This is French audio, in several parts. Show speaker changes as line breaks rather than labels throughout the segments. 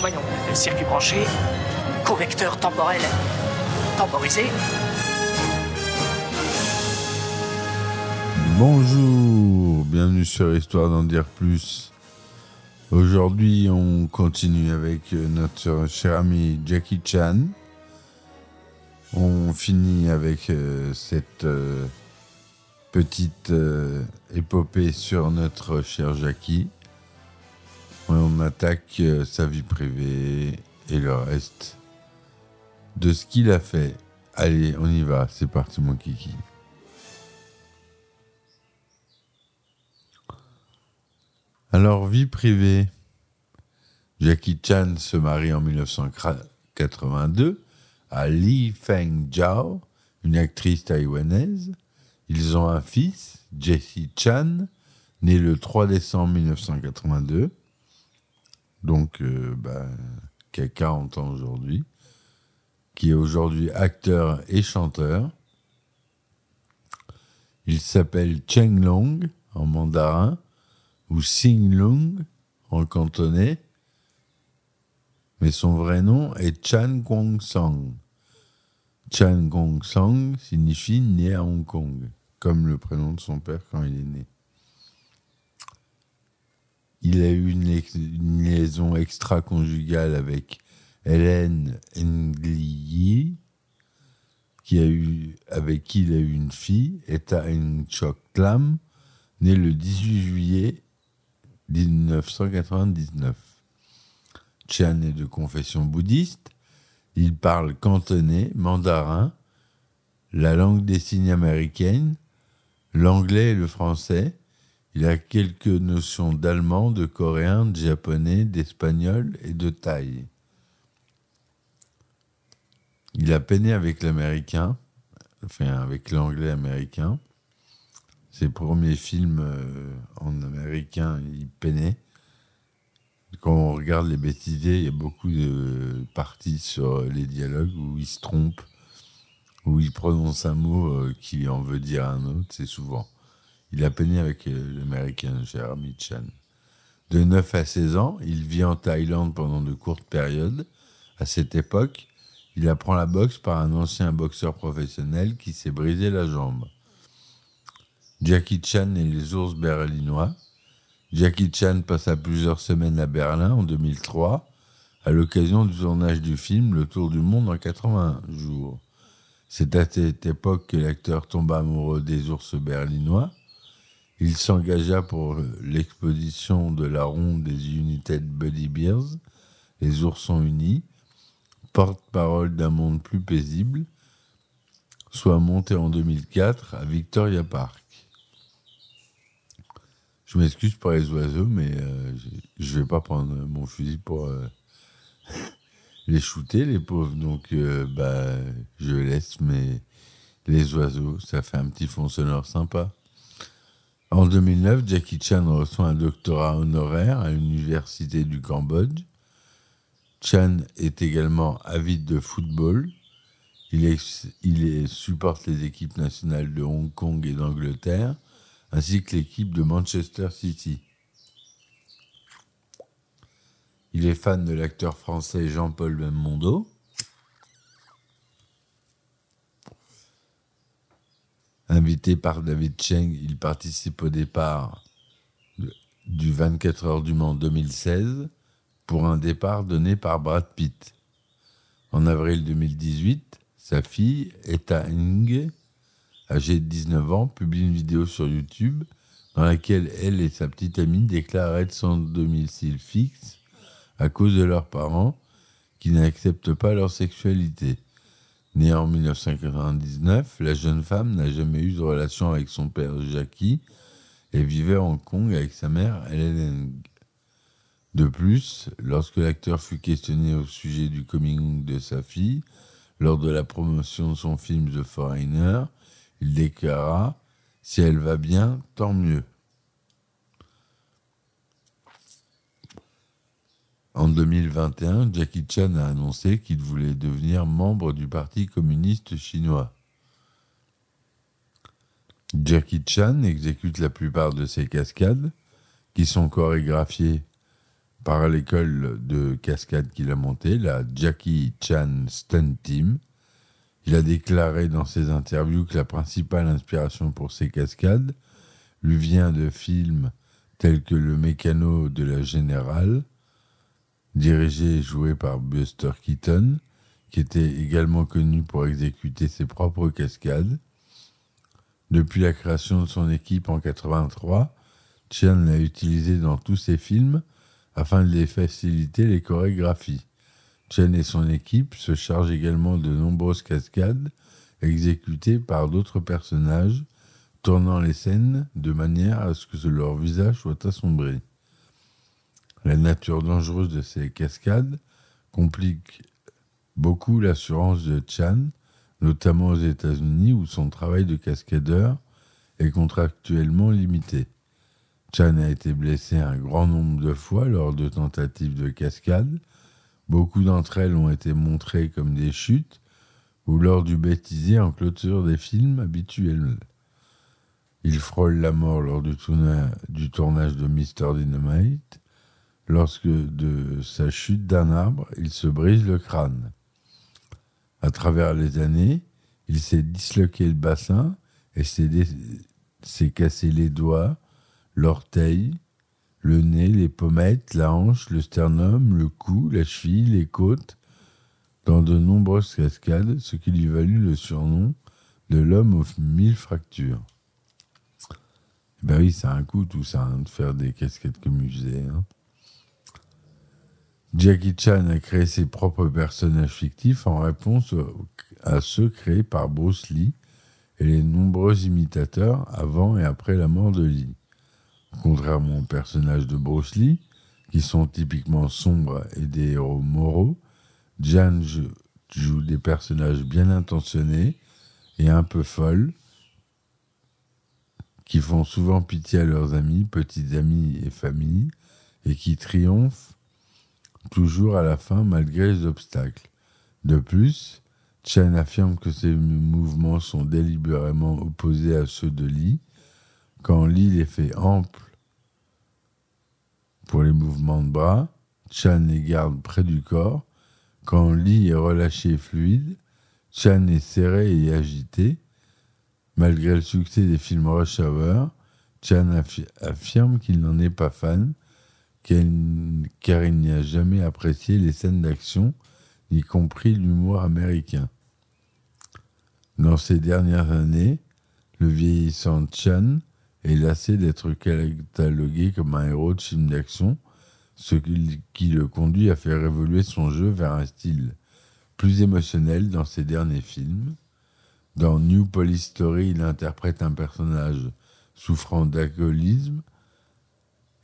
Voyons, le circuit branché, correcteur temporel temporisé.
Bonjour, bienvenue sur Histoire d'en dire plus. Aujourd'hui, on continue avec notre cher ami Jackie Chan. On finit avec euh, cette euh, petite euh, épopée sur notre cher Jackie. On attaque euh, sa vie privée et le reste de ce qu'il a fait. Allez, on y va, c'est parti mon kiki. Alors, vie privée. Jackie Chan se marie en 1982 à Lee Feng Zhao, une actrice taïwanaise. Ils ont un fils, Jesse Chan, né le 3 décembre 1982. Donc, euh, bah, qui a 40 ans aujourd'hui. Qui est aujourd'hui acteur et chanteur. Il s'appelle Cheng Long en mandarin ou Sing Lung en cantonais, mais son vrai nom est Chan Kwong Song. Chan Kwong Song signifie né à Hong Kong, comme le prénom de son père quand il est né. Il a eu une, liaison extra-conjugale avec Hélène eu, avec qui il a eu une fille, Eta Ng Chok Lam, née le 18 juillet 1999. Chan est de confession bouddhiste. Il parle cantonais, mandarin, la langue des signes américaine, l'anglais et le français. Il a quelques notions d'allemand, de coréen, de japonais, d'espagnol et de thaï. Il a peiné avec l'américain, enfin avec l'anglais américain. Ses premiers films euh, en américain, il peinait. Quand on regarde les bêtisiers, il y a beaucoup de parties sur les dialogues où il se trompe, où il prononce un mot euh, qui en veut dire un autre, c'est souvent. Il a peiné avec euh, l'américain Jeremy Chan. De 9 à 16 ans, il vit en Thaïlande pendant de courtes périodes. À cette époque, il apprend la boxe par un ancien boxeur professionnel qui s'est brisé la jambe. Jackie Chan et les ours berlinois. Jackie Chan passa plusieurs semaines à Berlin en 2003 à l'occasion du tournage du film Le Tour du Monde en 80 jours. C'est à cette époque que l'acteur tomba amoureux des ours berlinois. Il s'engagea pour l'exposition de la ronde des United Buddy Bears, les oursons unis, porte-parole d'un monde plus paisible, soit monté en 2004 à Victoria Park. Je m'excuse pour les oiseaux, mais euh, je- je vais pas prendre mon fusil pour euh, les shooter, les pauvres. Donc, euh, bah, je laisse, mais les oiseaux, ça fait un petit fond sonore sympa. En 2009, Jackie Chan reçoit un doctorat honoraire à l'Université du Cambodge. Chan est également avide de football. Il, supporte les équipes nationales de Hong Kong et d'Angleterre, ainsi que l'équipe de Manchester City. Il est fan de l'acteur français Jean-Paul Belmondo. Invité par David Cheng, il participe au départ du 24 heures du Mans 2016 pour un départ donné par Brad Pitt. En avril 2018, sa fille, Eta Ng, âgée de 19 ans, publie une vidéo sur YouTube dans laquelle elle et sa petite amie déclarent être sans domicile fixe à cause de leurs parents qui n'acceptent pas leur sexualité. Née en 1999, la jeune femme n'a jamais eu de relation avec son père Jackie et vivait à Hong Kong avec sa mère Helen. De plus, lorsque l'acteur fut questionné au sujet du coming de sa fille, lors de la promotion de son film The Foreigner, il déclara Si elle va bien, tant mieux. En 2021, Jackie Chan a annoncé qu'il voulait devenir membre du Parti communiste chinois. Jackie Chan exécute la plupart de ses cascades, qui sont chorégraphiées par l'école de cascade qu'il a montée, la Jackie Chan Stunt Team. Il a déclaré dans ses interviews que la principale inspiration pour ses cascades lui vient de films tels que Le Mécano de la Générale, dirigé et joué par Buster Keaton, qui était également connu pour exécuter ses propres cascades. Depuis la création de son équipe en 83, Chan l'a utilisé dans tous ses films afin de les faciliter les chorégraphies. Chen et son équipe se chargent également de nombreuses cascades exécutées par d'autres personnages, tournant les scènes de manière à ce que leur visage soit assombri. La nature dangereuse de ces cascades complique beaucoup l'assurance de Chan, notamment aux États-Unis où son travail de cascadeur est contractuellement limité. Chan a été blessé un grand nombre de fois lors de tentatives de cascade. Beaucoup d'entre elles ont été montrées comme des chutes ou lors du bêtisier en clôture des films habituels. Il frôle la mort lors du, du tournage de Mr. Dynamite. Lorsque de sa chute d'un arbre, il se brise le crâne. À travers les années, il s'est disloqué le bassin et s'est cassé les doigts, l'orteil, le nez, les pommettes, la hanche, le sternum, le cou, la cheville, les côtes, dans de nombreuses cascades, ce qui lui valut le surnom de l'homme aux mille fractures. Ben oui, c'est un coup tout ça, hein, de faire des casquettes comme musée. Hein. Jackie Chan a créé ses propres personnages fictifs en réponse à ceux créés par Bruce Lee et les nombreux imitateurs avant et après la mort de Lee. Contrairement aux personnages de Bruce Lee, qui sont typiquement sombres et des héros moraux, Jan joue des personnages bien intentionnés et un peu folles, qui font souvent pitié à leurs amis, petits amis et familles, et qui triomphent toujours à la fin malgré les obstacles. De plus, Chen affirme que ces mouvements sont délibérément opposés à ceux de Lee quand l'île est fait ample pour les mouvements de bras, Chan les garde près du corps. Quand Lee est relâché fluide, Chan est serré et agité. Malgré le succès des films Rush Hour, Chan affirme qu'il n'en est pas fan, car il n'y a jamais apprécié les scènes d'action, y compris l'humour américain. Dans ces dernières années, le vieillissant Chan est lassé d'être catalogué comme un héros de film d'action, ce qui le conduit à faire évoluer son jeu vers un style plus émotionnel dans ses derniers films. Dans New Police Story, il interprète un personnage souffrant d'alcoolisme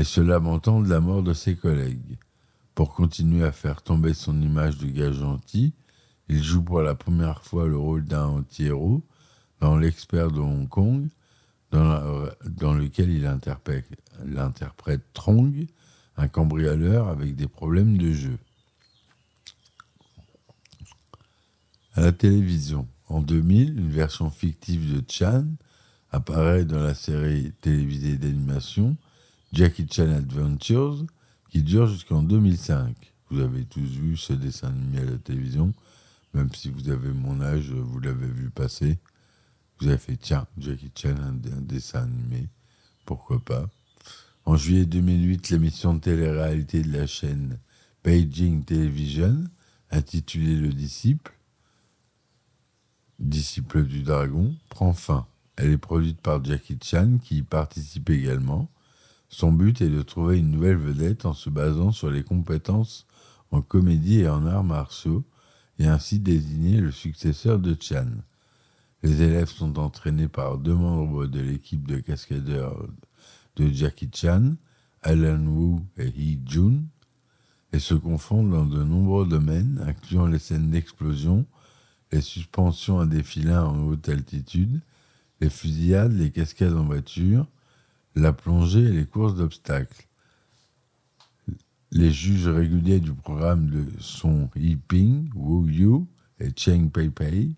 et se lamentant de la mort de ses collègues. Pour continuer à faire tomber son image de gars gentil, il joue pour la première fois le rôle d'un anti-héros dans L'expert de Hong Kong, dans, lequel il interprète, l'interprète Trong, un cambrioleur avec des problèmes de jeu. À la télévision, en 2000, une version fictive de Chan apparaît dans la série télévisée d'animation Jackie Chan Adventures, qui dure jusqu'en 2005. Vous avez tous vu ce dessin animé à la télévision, même si vous avez mon âge, vous l'avez vu passer. Vous avez fait, tiens, Jackie Chan, un, dessin animé, pourquoi pas? En juillet 2008, l'émission de télé-réalité de la chaîne Beijing Television, intitulée Le Disciple, Disciple du Dragon, prend fin. Elle est produite par Jackie Chan, qui y participe également. Son but est de trouver une nouvelle vedette en se basant sur les compétences en comédie et en arts martiaux et ainsi désigner le successeur de Chan. Les élèves sont entraînés par deux membres de l'équipe de cascadeurs de Jackie Chan, Alan Wu et Hee Jun, et se confondent dans de nombreux domaines, incluant les scènes d'explosion, les suspensions à défilins en haute altitude, les fusillades, les cascades en voiture, la plongée et les courses d'obstacles. Les juges réguliers du programme sont Yi Ping, Wu Yu et Cheng Pei Pei.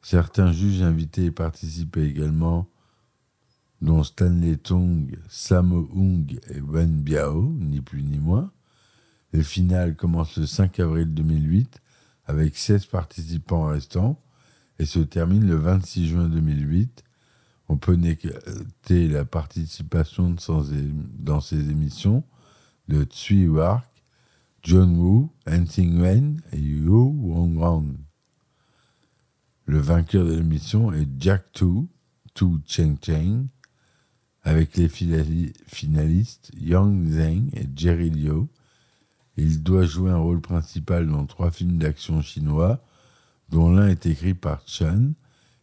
Certains juges invités participaient également, dont Stanley Tong, Sammo Hung et Wen Biao, ni plus ni moins. Le final commence le 5 avril 2008 avec 16 participants restants et se termine le 26 juin 2008. On peut noter la participation dans ces émissions de Tsui Wark, John Woo, Hansing Wen et Yu Wong. Le vainqueur de l'émission est Jack Tu, Tu Cheng Cheng, avec les finalistes Yang Zheng et Jerry Liu. Il doit jouer un rôle principal dans trois films d'action chinois, dont l'un est écrit par Chan,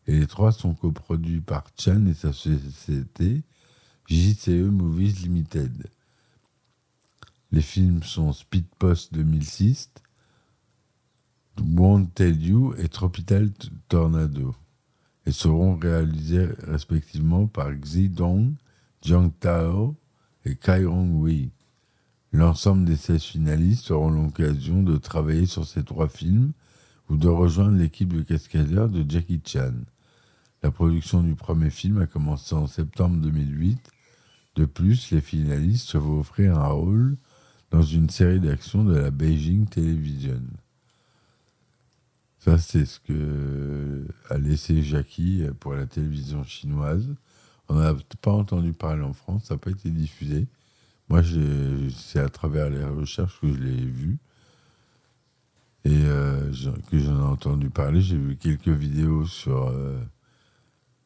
et les trois sont coproduits par Chan et sa société JCE Movies Limited. Les films sont Speed Post 2006, Won't Tell You et Tropical Tornado et seront réalisés respectivement par Xi Dong, Jiang Tao et Kai Rong Wei. L'ensemble des 16 finalistes auront l'occasion de travailler sur ces trois films ou de rejoindre l'équipe de cascadeurs de Jackie Chan. La production du premier film a commencé en septembre 2008. De plus, les finalistes se vont offrir un rôle dans une série d'actions de la Beijing Television. Ça, c'est ce que a laissé Jackie pour la télévision chinoise. On n'a pas entendu parler en France, ça n'a pas été diffusé. Moi, c'est à travers les recherches que je l'ai vu et euh, que j'en ai entendu parler. J'ai vu quelques vidéos sur, euh,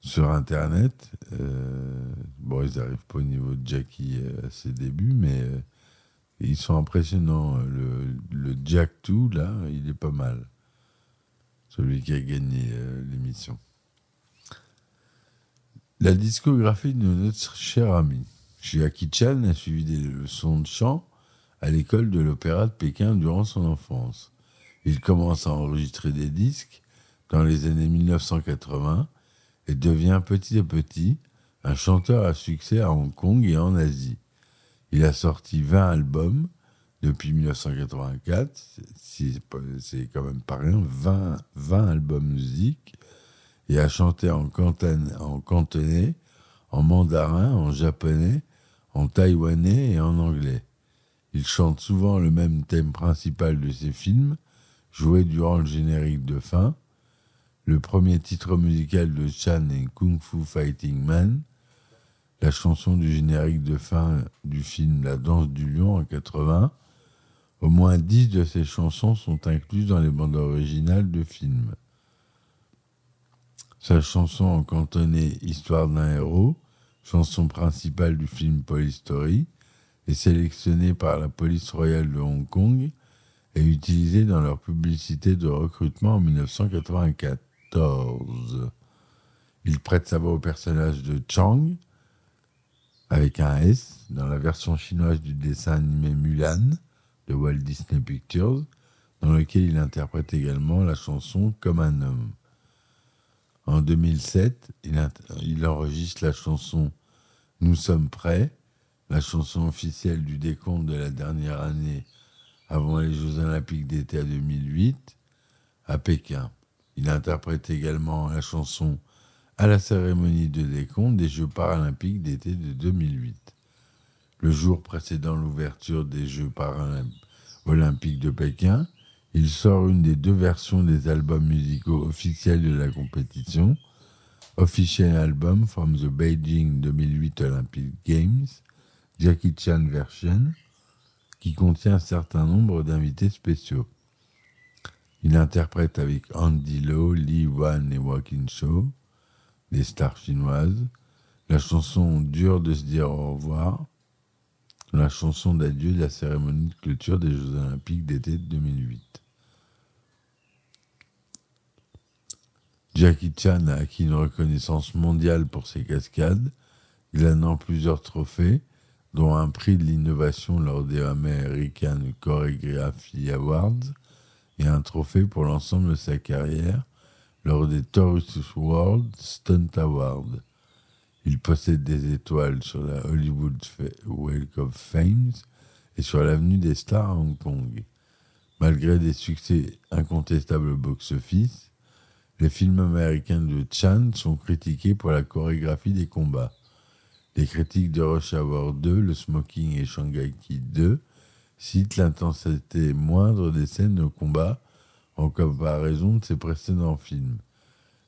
sur Internet. Euh, bon, ils n'arrivent pas au niveau de Jackie à ses débuts, mais ils sont impressionnants. Le, le Jack 2, là, il est pas mal celui qui a gagné euh, l'émission. La discographie de notre cher ami. Jackie Chan a suivi des leçons de chant à l'école de l'opéra de Pékin durant son enfance. Il commence à enregistrer des disques dans les années 1980 et devient petit à petit un chanteur à succès à Hong Kong et en Asie. Il a sorti 20 albums depuis 1984. C'est quand même pas rien. 20, 20 albums musique. Et a chanté en, en cantonais, en mandarin, en japonais, en taïwanais et en anglais. Il chante souvent le même thème principal de ses films, joué durant le générique de fin. Le premier titre musical de Chan est Kung Fu Fighting Man, la chanson du générique de fin du film La danse du lion en 80, au moins dix de ses chansons sont incluses dans les bandes originales de films. Sa chanson en cantonais Histoire d'un héros, chanson principale du film Police Story, est sélectionnée par la police royale de Hong Kong et utilisée dans leur publicité de recrutement en 1994. Il prête sa voix au personnage de Chang, avec un S, dans la version chinoise du dessin animé Mulan, de Walt Disney Pictures, dans lequel il interprète également la chanson Comme un homme. En 2007, il, enregistre la chanson Nous sommes prêts, la chanson officielle du décompte de la dernière année avant les Jeux olympiques d'été 2008 à Pékin. Il interprète également la chanson à la cérémonie de décompte des Jeux paralympiques d'été de 2008 le jour précédant l'ouverture des Jeux paralympiques de Pékin, il sort une des deux versions des albums musicaux officiels de la compétition, Official Album from the Beijing 2008 Olympic Games, Jackie Chan Version, qui contient un certain nombre d'invités spéciaux. Il interprète avec Andy Lau, Li Wan et Walking Show, des stars chinoises, la chanson Dur de se dire au revoir, la chanson d'adieu de la cérémonie de clôture des Jeux Olympiques d'été 2008. Jackie Chan a acquis une reconnaissance mondiale pour ses cascades, glanant plusieurs trophées, dont un prix de l'innovation lors des American Choreography Awards et un trophée pour l'ensemble de sa carrière lors des Taurus World Stunt Awards. Il possède des étoiles sur la Hollywood Walk of Fame et sur l'avenue des stars à Hong Kong. Malgré des succès incontestables au box-office, les films américains de Chan sont critiqués pour la chorégraphie des combats. Les critiques de Rush Hour 2, Le Smoking et Shanghai Kid 2 citent l'intensité moindre des scènes de combat en comparaison de ses précédents films.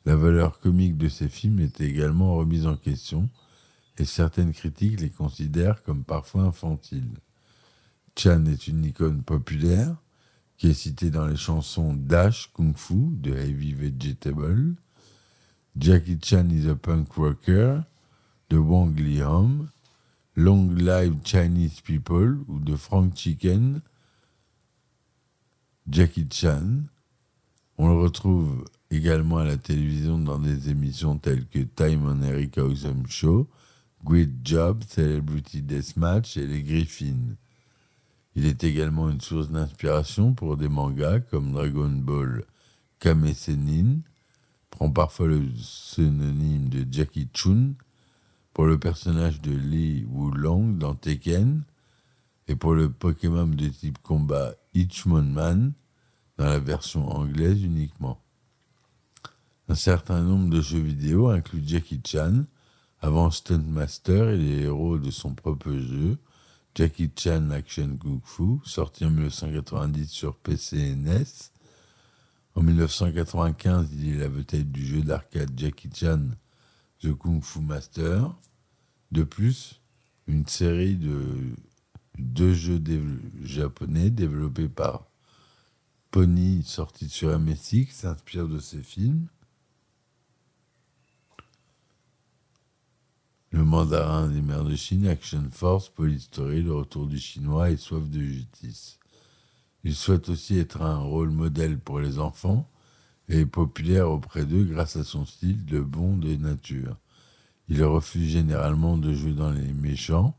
La valeur comique de ces films est également remise en question et certaines critiques les considèrent comme parfois infantiles. Chan est une icône populaire qui est citée dans les chansons Dash Kung Fu de Heavy Vegetable, Jackie Chan is a Punk Rocker de Wang Hom, Long Live Chinese People ou de Frank Chicken, Jackie Chan. On le retrouve également à la télévision dans des émissions telles que Time on Eric Awesome Show, Great Job, Celebrity Deathmatch et Les Griffins. Il est également une source d'inspiration pour des mangas comme Dragon Ball Kame Senin, prend parfois le synonyme de Jackie Chun pour le personnage de Lee Wulong dans Tekken et pour le Pokémon de type combat Hitmonman dans la version anglaise uniquement. Un certain nombre de jeux vidéo incluent Jackie Chan, avant Stuntmaster et les héros de son propre jeu, Jackie Chan Action Kung Fu, sorti en 1990 sur PC et NES. En 1995, il est la vedette du jeu d'arcade Jackie Chan The Kung Fu Master. De plus, une série de deux jeux japonais développés par Pony, sortis sur MSX, s'inspire de ces films. Le mandarin des mers de Chine, Action Force, Police Story, le retour du chinois et soif de justice. Il souhaite aussi être un rôle modèle pour les enfants populaire auprès d'eux grâce à son style de bon de nature. Il refuse généralement de jouer dans les méchants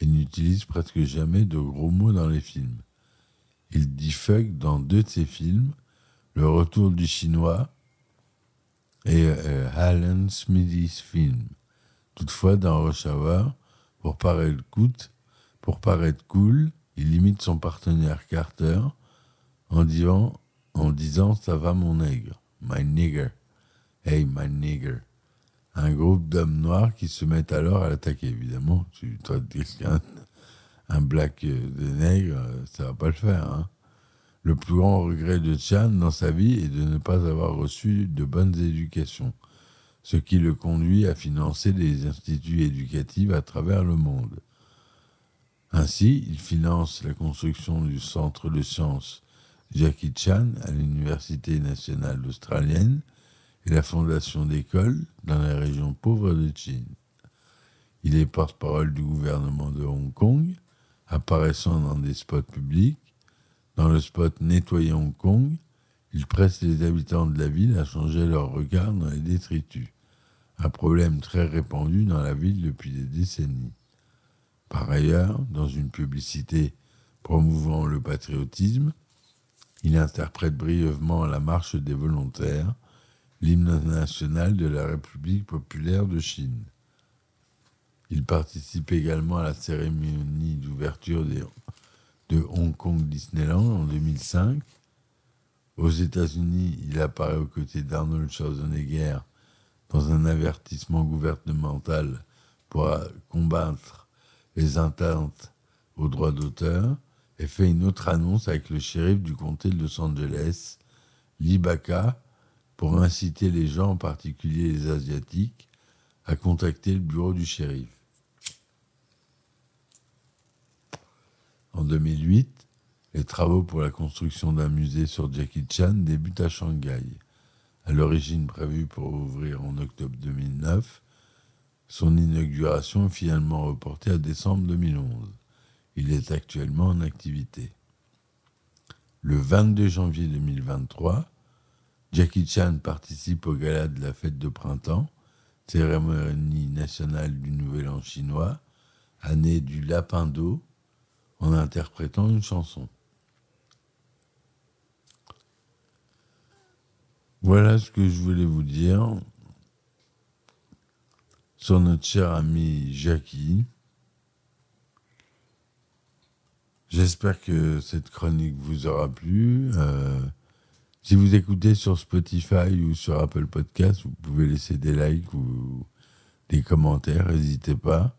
et n'utilise presque jamais de gros mots dans les films. Il dit fuck dans deux de ses films, Le retour du chinois et euh, Alan Smithy's film. Toutefois, dans Rush Hour, pour paraître, coûte, pour paraître cool, il imite son partenaire Carter en disant, en disant Ça va mon nègre, my nigger, hey my nigger. Un groupe d'hommes noirs qui se mettent alors à l'attaquer. Évidemment, tu traites quelqu'un, un black de nègre, ça va pas le faire. Hein. Le plus grand regret de Chan dans sa vie est de ne pas avoir reçu de bonnes éducations ce qui le conduit à financer des instituts éducatifs à travers le monde. Ainsi, il finance la construction du centre de sciences Jackie Chan à l'Université nationale australienne et la fondation d'écoles dans les régions pauvres de Chine. Il est porte-parole du gouvernement de Hong Kong, apparaissant dans des spots publics. Dans le spot Nettoyer Hong Kong, il presse les habitants de la ville à changer leur regard dans les détritus, un problème très répandu dans la ville depuis des décennies. Par ailleurs, dans une publicité promouvant le patriotisme, il interprète brièvement la marche des volontaires, l'hymne national de la République populaire de Chine. Il participe également à la cérémonie d'ouverture de Hong Kong Disneyland en 2005 aux États-Unis, il apparaît aux côtés d'Arnold Schwarzenegger dans un avertissement gouvernemental pour combattre les atteintes aux droits d'auteur et fait une autre annonce avec le shérif du comté de Los Angeles, Lee pour inciter les gens, en particulier les Asiatiques, à contacter le bureau du shérif. En 2008, les travaux pour la construction d'un musée sur Jackie Chan débutent à Shanghai. À l'origine prévue pour ouvrir en octobre 2009, son inauguration est finalement reportée à décembre 2011. Il est actuellement en activité. Le 22 janvier 2023, Jackie Chan participe au gala de la fête de printemps, cérémonie nationale du Nouvel An chinois, année du lapin d'eau, en interprétant une chanson. Voilà ce que je voulais vous dire sur notre cher ami Jackie. J'espère que cette chronique vous aura plu. Euh, si vous écoutez sur Spotify ou sur Apple Podcast, vous pouvez laisser des likes ou des commentaires, n'hésitez pas.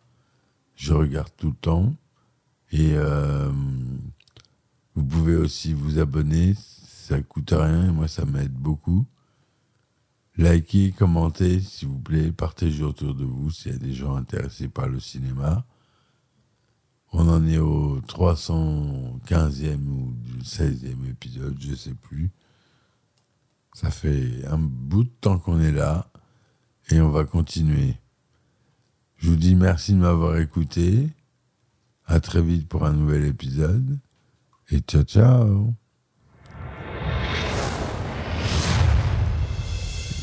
Je regarde tout le temps. Et euh, vous pouvez aussi vous abonner, ça coûte rien et moi ça m'aide beaucoup. Likez, commentez, s'il vous plaît, partagez autour de vous s'il y a des gens intéressés par le cinéma. On en est au 315e ou 16e épisode, je sais plus. Ça fait un bout de temps qu'on est là et on va continuer. Je vous dis merci de m'avoir écouté. À très vite pour un nouvel épisode. Et ciao ciao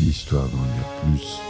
Histoire d'en dire plus.